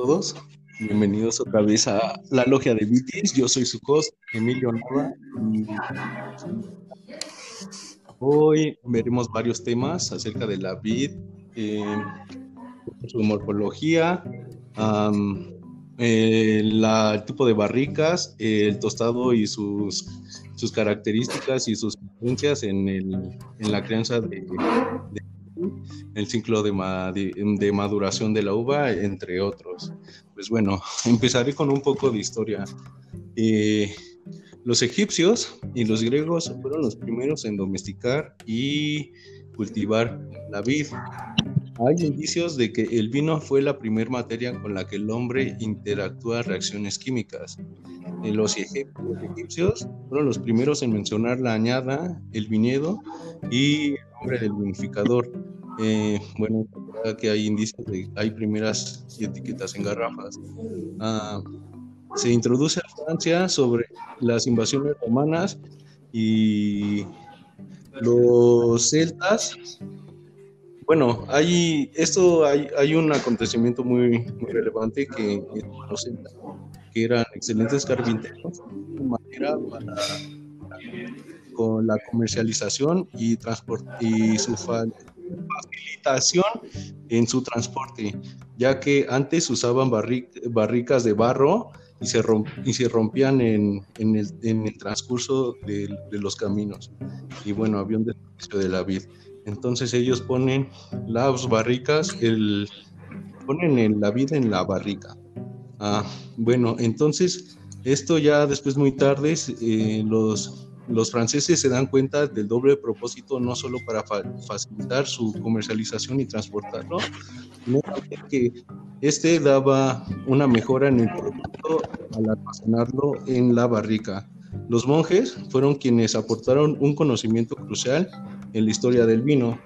todos. Bienvenidos otra vez a la logia de Vitis. Yo soy su host, Emilio Nava. Hoy veremos varios temas acerca de la vid, eh, su morfología, el tipo de barricas, el tostado y sus, sus características y sus influencias en, en la crianza de, de el ciclo de, de, maduración de la uva, entre otros. Pues bueno, empezaré con un poco de historia. Eh, los egipcios y los griegos fueron los primeros en domesticar y cultivar la vid. Hay indicios de que el vino fue la primera materia con la que el hombre interactúa reacciones químicas. Los egipcios fueron los primeros en mencionar la añada, el viñedo y el nombre del vinificador. Eh, bueno, que hay indicios de hay primeras etiquetas en garrafas. Ah, se introduce a Francia sobre las invasiones romanas y los celtas. Bueno, hay esto hay, un acontecimiento muy, relevante que los celtas, que eran excelentes carpinteros, con la comercialización y transporte y su facilitación en su transporte, ya que antes usaban barricas de barro y se, y se rompían en, en, el, en el, transcurso de, los caminos. Y bueno, había un desperdicio de la vid. Entonces ellos ponen las barricas, el, ponen la vid en la barrica. Ah, bueno, entonces esto ya después muy tarde eh, los los franceses se dan cuenta del doble propósito no solo para facilitar su comercialización y transportarlo, sino que este daba una mejora en el producto al almacenarlo en la barrica. Los monjes fueron quienes aportaron un conocimiento crucial en la historia del vino,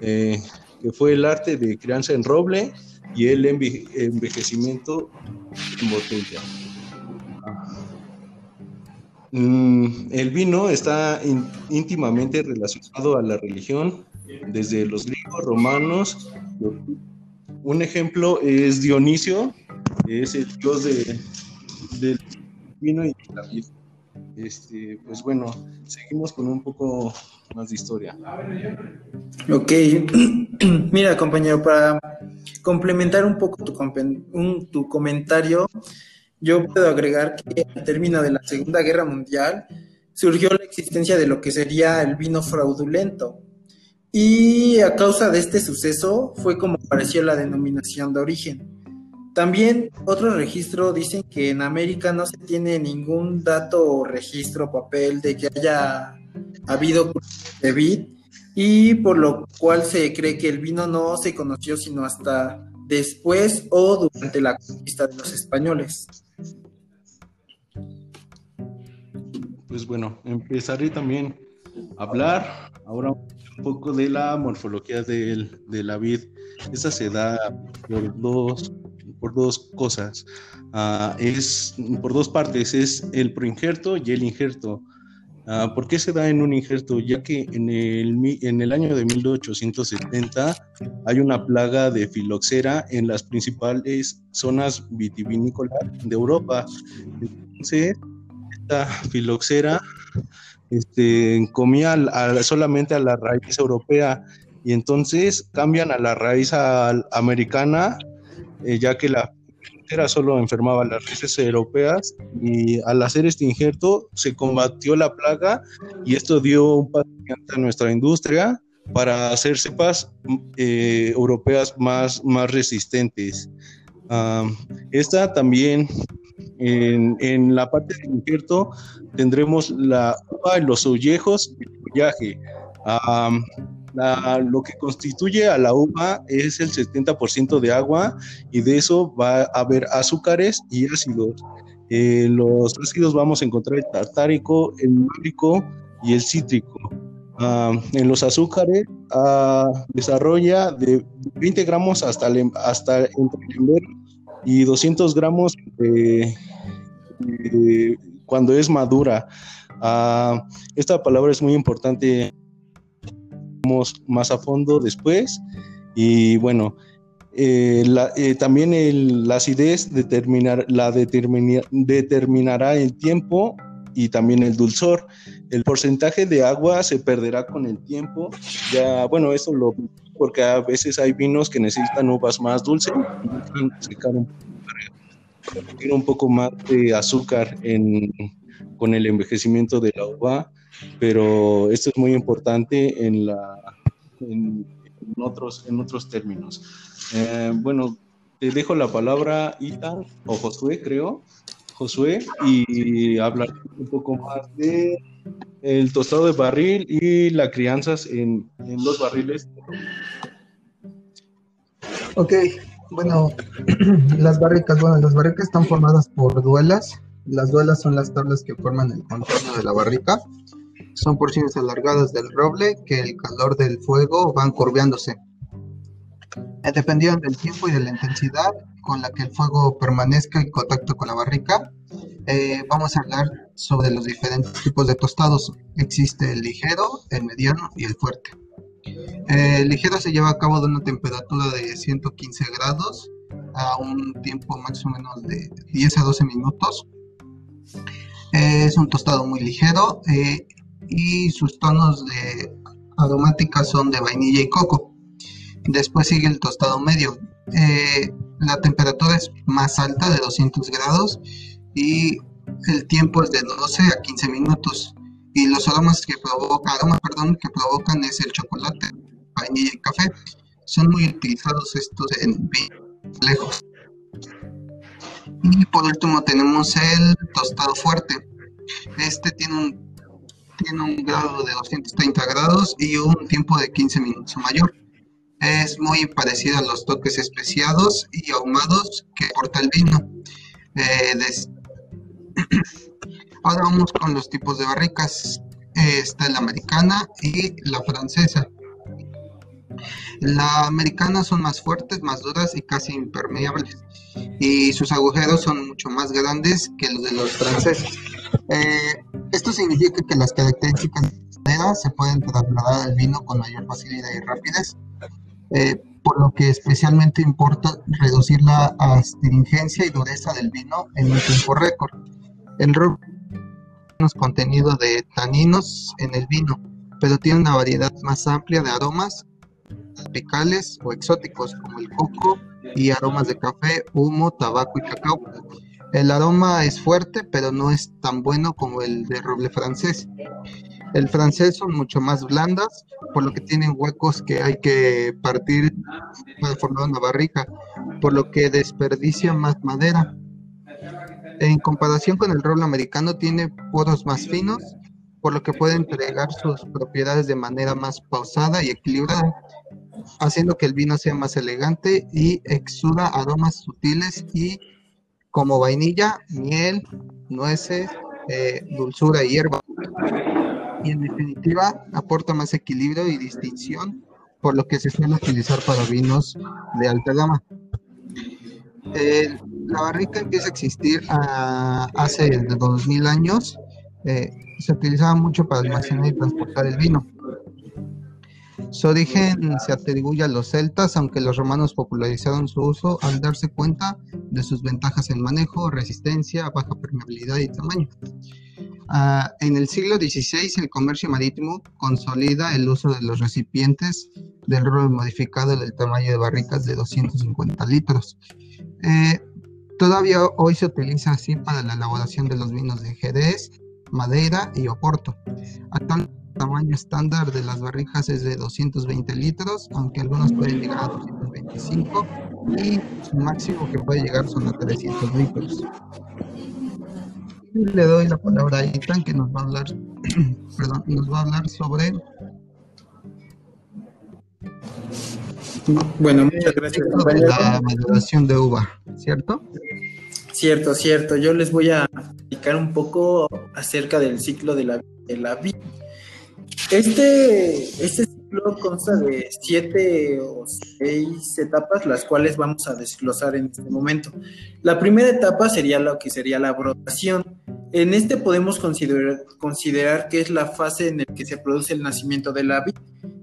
eh, que fue el arte de crianza en roble y el envejecimiento en botella. Mm, el vino está íntimamente relacionado a la religión desde los griegos, romanos. Un ejemplo es Dionisio, es el dios del vino y la vida. Este, pues bueno, seguimos con un poco más de historia. Ok, mira compañero, para complementar un poco tu, tu comentario, yo puedo agregar que al término de la Segunda Guerra Mundial surgió la existencia de lo que sería el vino fraudulento. Y a causa de este suceso fue como apareció la denominación de origen. También otro registro dicen que en América no se tiene ningún dato o registro papel de que haya habido de vid y por lo cual se cree que el vino no se conoció sino hasta después o durante la conquista de los españoles. Pues bueno, empezaré también a hablar ahora un poco de la morfología de, la vid. Esta se da por dos, por dos cosas. Ah, es por dos partes, es el proinjerto y el injerto. Uh, ¿Por qué se da en un injerto? Ya que en el, en el año de 1870 hay una plaga de filoxera en las principales zonas vitivinícolas de Europa. Entonces, esta filoxera este, comía solamente a la raíz europea y entonces cambian a la raíz americana, eh, ya que la era solo enfermaba las raíces europeas y al hacer este injerto se combatió la plaga y esto dio un paso a nuestra industria para hacer cepas eh, europeas más, más resistentes. esta también en, en, la parte del injerto tendremos la los ollejos y el follaje lo que constituye a la uva es el 70% de agua y de eso va a haber azúcares y ácidos. Eh, los ácidos vamos a encontrar el tartárico, el málico y el cítrico. Ah, en los azúcares uh, desarrolla de 20 gramos hasta, hasta entre el y 200 gramos cuando es madura. Ah, esta palabra es muy importante más a fondo después. Y bueno, Eh, eh, también la acidez determinar, la determinará el tiempo y también el dulzor. El porcentaje de agua se perderá con el tiempo. Ya, bueno, eso lo porque a veces hay vinos que necesitan uvas más dulces y un poco más de azúcar en, con el envejecimiento de la uva, pero esto es muy importante en, la, en, otros, en otros términos. Eh, bueno, te dejo la palabra, Ita, o Josué, creo, Josué, y hablar un poco más de el tostado de barril y la crianzas en, en los barriles. Ok, bueno, las barricas, bueno, las barricas están formadas por duelas. Las duelas son las tablas que forman el contorno de la barrica. Son porciones alargadas del roble que el calor del fuego van curveándose. Eh, dependiendo del tiempo y de la intensidad con la que el fuego permanezca en contacto con la barrica, eh, vamos a hablar sobre los diferentes tipos de tostados. Existe el ligero, el mediano y el fuerte. El ligero se lleva a cabo de una temperatura de 115 grados a un tiempo más o menos de 10 a 12 minutos. es un tostado muy ligero eh, y sus tonos de aromática son de vainilla y coco. Después sigue el tostado medio. Eh, la temperatura es más alta de 200 grados y el tiempo es de 12 a 15 minutos. Y los aromas que provoca, aromas, perdón, que provocan es el chocolate, vainilla y café. Son muy utilizados estos en lejos. Y por último tenemos el tostado fuerte. Este tiene un, tiene un grado de 230 grados y un tiempo de 15 minutos mayor. Es muy parecido a los toques especiados y ahumados que aporta el vino. Eh, Ahora vamos con los tipos de barricas. está la americana y la francesa. La americana son más fuertes, más duras y casi impermeables. Y sus agujeros son mucho más grandes que los de los franceses. Eh, esto significa que las características de se pueden trasladar al vino con mayor facilidad y rapidez. Eh, por lo que especialmente importa reducir la astringencia y dureza del vino en un tiempo récord. El ron menos contenido de taninos en el vino, pero tiene una variedad más amplia de aromas tropicales o exóticos como el coco y aromas de café, humo, tabaco y cacao. El aroma es fuerte, pero no es tan bueno como el de roble francés. El francés son mucho más blandas, por lo que tienen huecos que hay que partir para formar una barrica, por lo que desperdicia más madera. En comparación con el roble americano, tiene poros más finos, por lo que puede entregar sus propiedades de manera más pausada y equilibrada haciendo que el vino sea más elegante y exuda aromas sutiles y como vainilla, miel, nueces, eh, dulzura y hierba. Y en definitiva aporta más equilibrio y distinción, por lo que se suele utilizar para vinos de alta gama. la barrica empieza a existir ah, hace 2000 años. Eh, se utilizaba mucho para almacenar y transportar el vino. Su origen se atribuye a los celtas, aunque los romanos popularizaron su uso al darse cuenta de sus ventajas en manejo, resistencia, baja permeabilidad y tamaño. Ah, en el siglo XVI, el comercio marítimo consolida el uso de los recipientes del roble modificado del tamaño de barricas de 250 litros. Eh, todavía hoy se utiliza así para la elaboración de los vinos de Jerez, Madeira y Oporto tamaño estándar de las barrijas es de 220 litros, aunque algunos pueden llegar a 225 y su máximo que puede llegar son a 300 litros. le doy la palabra a Ethan que nos va a hablar, perdón, nos va a hablar sobre bueno, muchas gracias. La maduración de uva, ¿cierto? Cierto, cierto. Yo les voy a explicar un poco acerca del ciclo de la, de la vida este, este ciclo consta de siete o seis etapas, las cuales vamos a desglosar en este momento. La primera etapa sería lo que sería la brotación. En este podemos considerar, considerar que es la fase en la que se produce el nacimiento de la vid.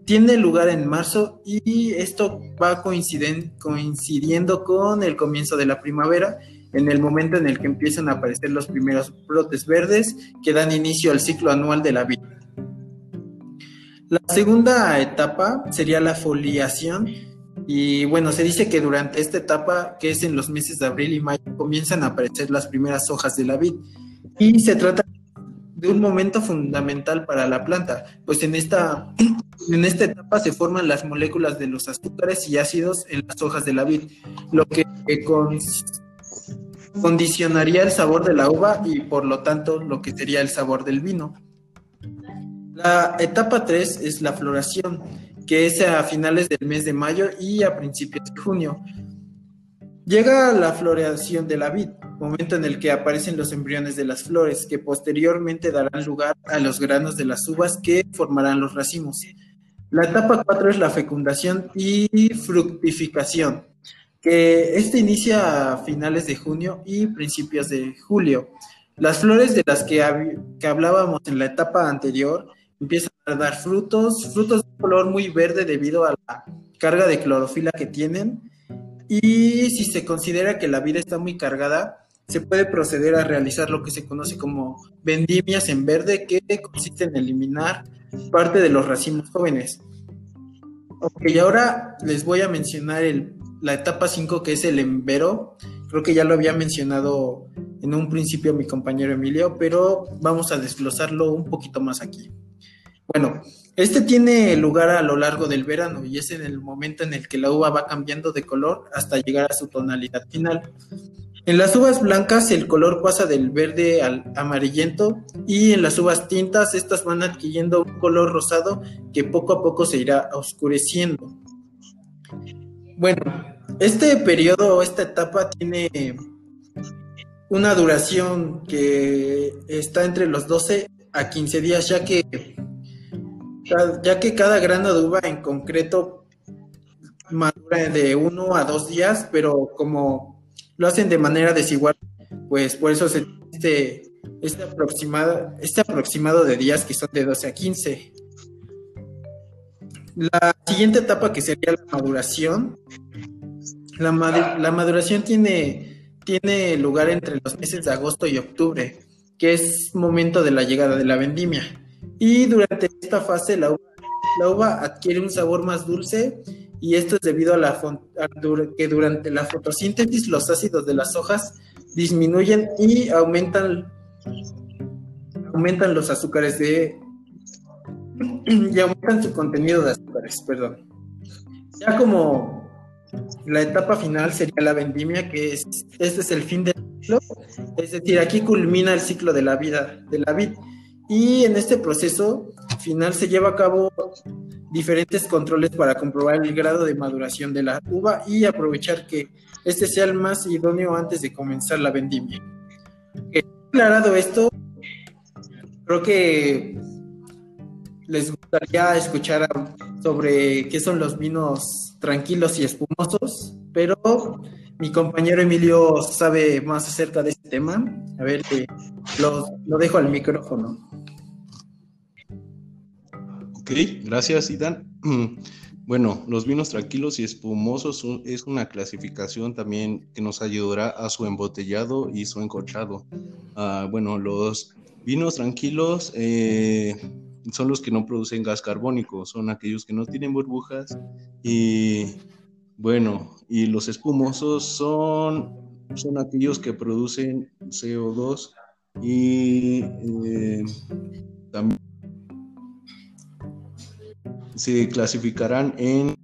tiene lugar en marzo y esto va coincidiendo con el comienzo de la primavera, en el momento en el que empiezan a aparecer los primeros brotes verdes que dan inicio al ciclo anual de la vida. La segunda etapa sería la foliación y bueno, se dice que durante esta etapa, que es en los meses de abril y mayo, comienzan a aparecer las primeras hojas de la vid y se trata de un momento fundamental para la planta, pues en esta en esta etapa se forman las moléculas de los azúcares y ácidos en las hojas de la vid, lo que condicionaría el sabor de la uva y por lo tanto lo que sería el sabor del vino. La etapa 3 es la floración, que es a finales del mes de mayo y a principios de junio. Llega la floración de la vid, momento en el que aparecen los embriones de las flores, que posteriormente darán lugar a los granos de las uvas que formarán los racimos. La etapa 4 es la fecundación y fructificación, que este inicia a finales de junio y principios de julio. Las flores de las que, que hablábamos en la etapa anterior empiezan a dar frutos, frutos de color muy verde debido a la carga de clorofila que tienen. Y si se considera que la vida está muy cargada, se puede proceder a realizar lo que se conoce como vendimias en verde, que consiste en eliminar parte de los racimos jóvenes. Ok, ahora les voy a mencionar la etapa 5 que es el embero. Creo que ya lo había mencionado en un principio mi compañero Emilio, pero vamos a desglosarlo un poquito más aquí. Bueno, este tiene lugar a lo largo del verano y es en el momento en el que la uva va cambiando de color hasta llegar a su tonalidad final. En las uvas blancas el color pasa del verde al amarillento y en las uvas tintas estas van adquiriendo un color rosado que poco a poco se irá oscureciendo. Bueno, este periodo, esta etapa tiene una duración que está entre los 12 a 15 días, ya que, ya que cada grano de uva en concreto madura de 1 a 2 días, pero como lo hacen de manera desigual, pues por eso se este, este, aproximado, este aproximado de días que son de 12 a 15. La siguiente etapa que sería la maduración. La, la maduración tiene, tiene lugar entre los meses de agosto y octubre, que es momento de la llegada de la vendimia. Y durante esta fase la uva adquiere un sabor más dulce y esto es debido a, la, que durante la fotosíntesis los ácidos de las hojas disminuyen y aumentan, aumentan los azúcares de y aumentan su contenido de azúcares, perdón. Ya como la etapa final sería la vendimia, que es este es el fin del ciclo, es decir, aquí culmina el ciclo de la vida de la vid y en este proceso final se lleva a cabo diferentes controles para comprobar el grado de maduración de la uva y aprovechar que este sea el más idóneo antes de comenzar la vendimia. Aclarado esto, creo que les gustaría escuchar sobre qué son los vinos tranquilos y espumosos, pero mi compañero Emilio sabe más acerca de este tema. A ver, eh, lo, lo dejo al micrófono. Ok, gracias, Idan. Bueno, los vinos tranquilos y espumosos es una clasificación también que nos ayudará a su embotellado y su encorchado. Ah, bueno, los vinos tranquilos eh, son los que no producen gas carbónico, son aquellos que no tienen burbujas y bueno, y los espumosos son, son aquellos que producen CO2 y eh, también se clasificarán en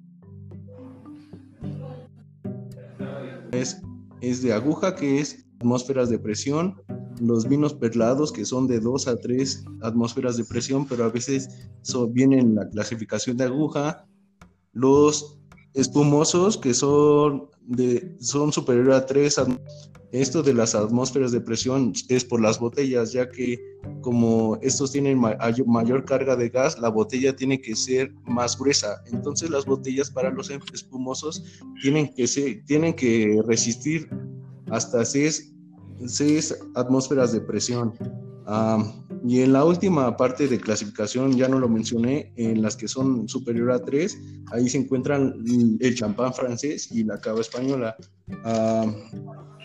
es, es de aguja que es atmósferas de presión los vinos perlados que son de 2 a 3 atmósferas de presión pero a veces vienen en la clasificación de aguja los espumosos que son de son superior a 3 esto de las atmósferas de presión es por las botellas, ya que como estos tienen mayor carga de gas, la botella tiene que ser más gruesa. Entonces las botellas para los espumosos tienen que, ser, tienen que resistir hasta 6, atmósferas de presión. Y en la última parte de clasificación, ya no lo mencioné, en las que son superior a 3, ahí se encuentran el champán francés y la cava española. Ah,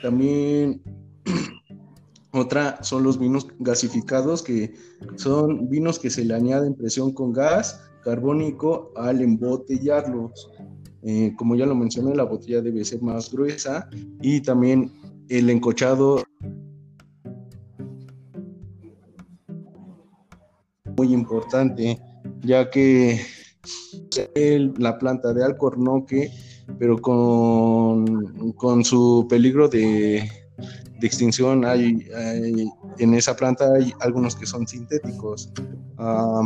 también otra son los vinos gasificados, que son vinos que se le añaden presión con gas carbónico al embotellarlos. Eh, como ya lo mencioné, la botella debe ser más gruesa y también el encochado importante, ya que la planta de alcornoque, pero con, con su peligro de, de extinción, hay, en esa planta hay algunos que son sintéticos. Ah,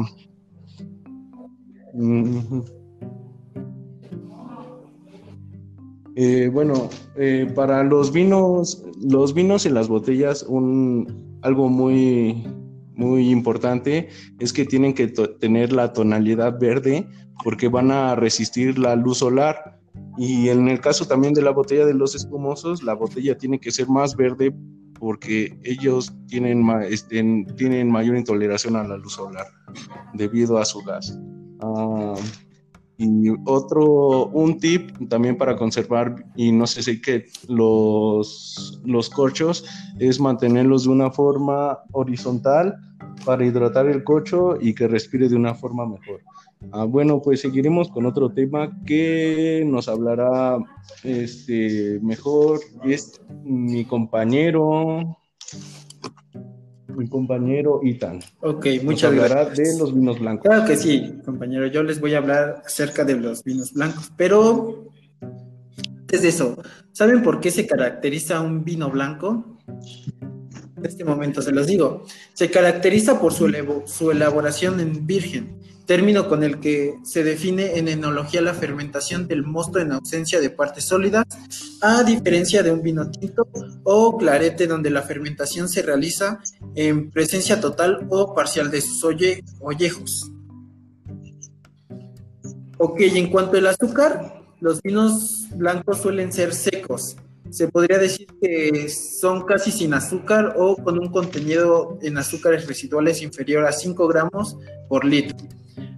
eh, bueno, eh, para los vinos, los vinos en las botellas, un, algo muy, muy importante es que tienen que tener la tonalidad verde porque van a resistir la luz solar. Y en el caso también de la botella de los espumosos, la botella tiene que ser más verde porque ellos tienen, este, tienen mayor intoleración a la luz solar debido a su gas. Ah, y otro, un tip también para conservar, y no sé si que los, los corchos, es mantenerlos de una forma horizontal para hidratar el cocho y que respire de una forma mejor. Ah, bueno, pues seguiremos con otro tema que nos hablará este, mejor. Es mi compañero mi compañero Itan. Ok, muchas gracias. de los vinos blancos. Claro que sí, compañero. Yo les voy a hablar acerca de los vinos blancos, pero antes de eso, ¿saben por qué se caracteriza un vino blanco? En este momento se los digo. Se caracteriza por su, su elaboración en virgen término con el que se define en enología la fermentación del mosto en ausencia de partes sólidas, a diferencia de un vino tinto o clarete donde la fermentación se realiza en presencia total o parcial de sus ollejos. Ok, en cuanto al azúcar, los vinos blancos suelen ser secos. Se podría decir que son casi sin azúcar o con un contenido en azúcares residuales inferior a 5 gramos por litro.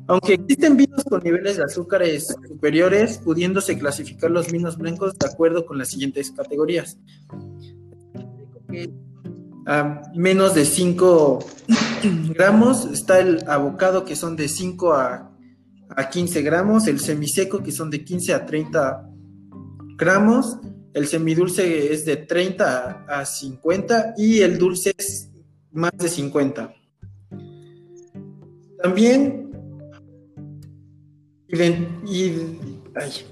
Aunque existen vinos con niveles de azúcares superiores, pudiéndose clasificar los vinos blancos de acuerdo con las siguientes categorías. A menos de 5 gramos está el abocado que son de 5 a, a 15 gramos, el semiseco que son de 15 a 30 gramos, el semidulce es de 30 a 50 y el dulce es más de 50. También y,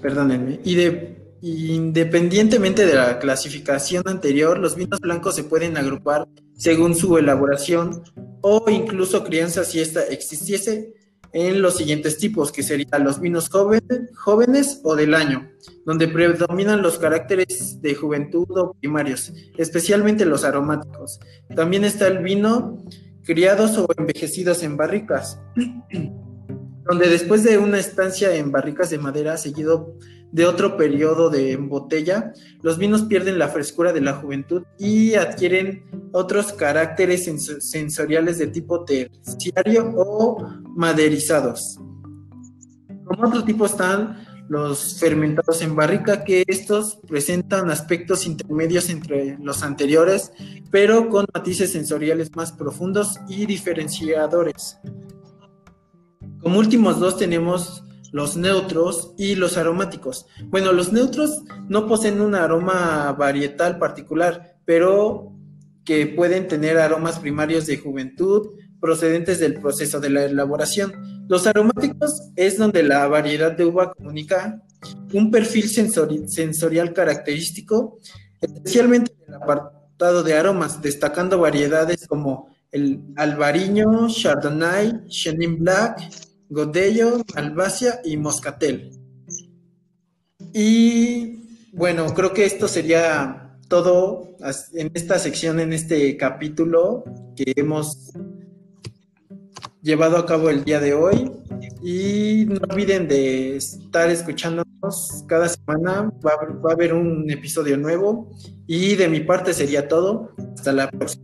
perdónenme, y de, independientemente de la clasificación anterior, los vinos blancos se pueden agrupar según su elaboración o incluso crianza si esta existiese en los siguientes tipos, que serían los vinos jóvenes o del año, donde predominan los caracteres de juventud o primarios, especialmente los aromáticos. También está el vino criados o envejecidos en barricas. donde después de una estancia en barricas de madera seguido de otro periodo de botella, los vinos pierden la frescura de la juventud y adquieren otros caracteres sensoriales de tipo terciario o maderizados. Como otro tipo están los fermentados en barrica, que estos presentan aspectos intermedios entre los anteriores, pero con matices sensoriales más profundos y diferenciadores. Como últimos dos tenemos los neutros y los aromáticos. Bueno, los neutros no poseen un aroma varietal particular, pero que pueden tener aromas primarios de juventud procedentes del proceso de la elaboración. Los aromáticos es donde la variedad de uva comunica un perfil sensorial característico, especialmente en el apartado de aromas, destacando variedades como el albariño, chardonnay, chenin black, Godello, Albacia y Moscatel. Y bueno, creo que esto sería todo en esta sección, en este capítulo que hemos llevado a cabo el día de hoy. Y no olviden de estar escuchándonos cada semana. Va, va a haber un episodio nuevo. Y de mi parte sería todo. Hasta la próxima.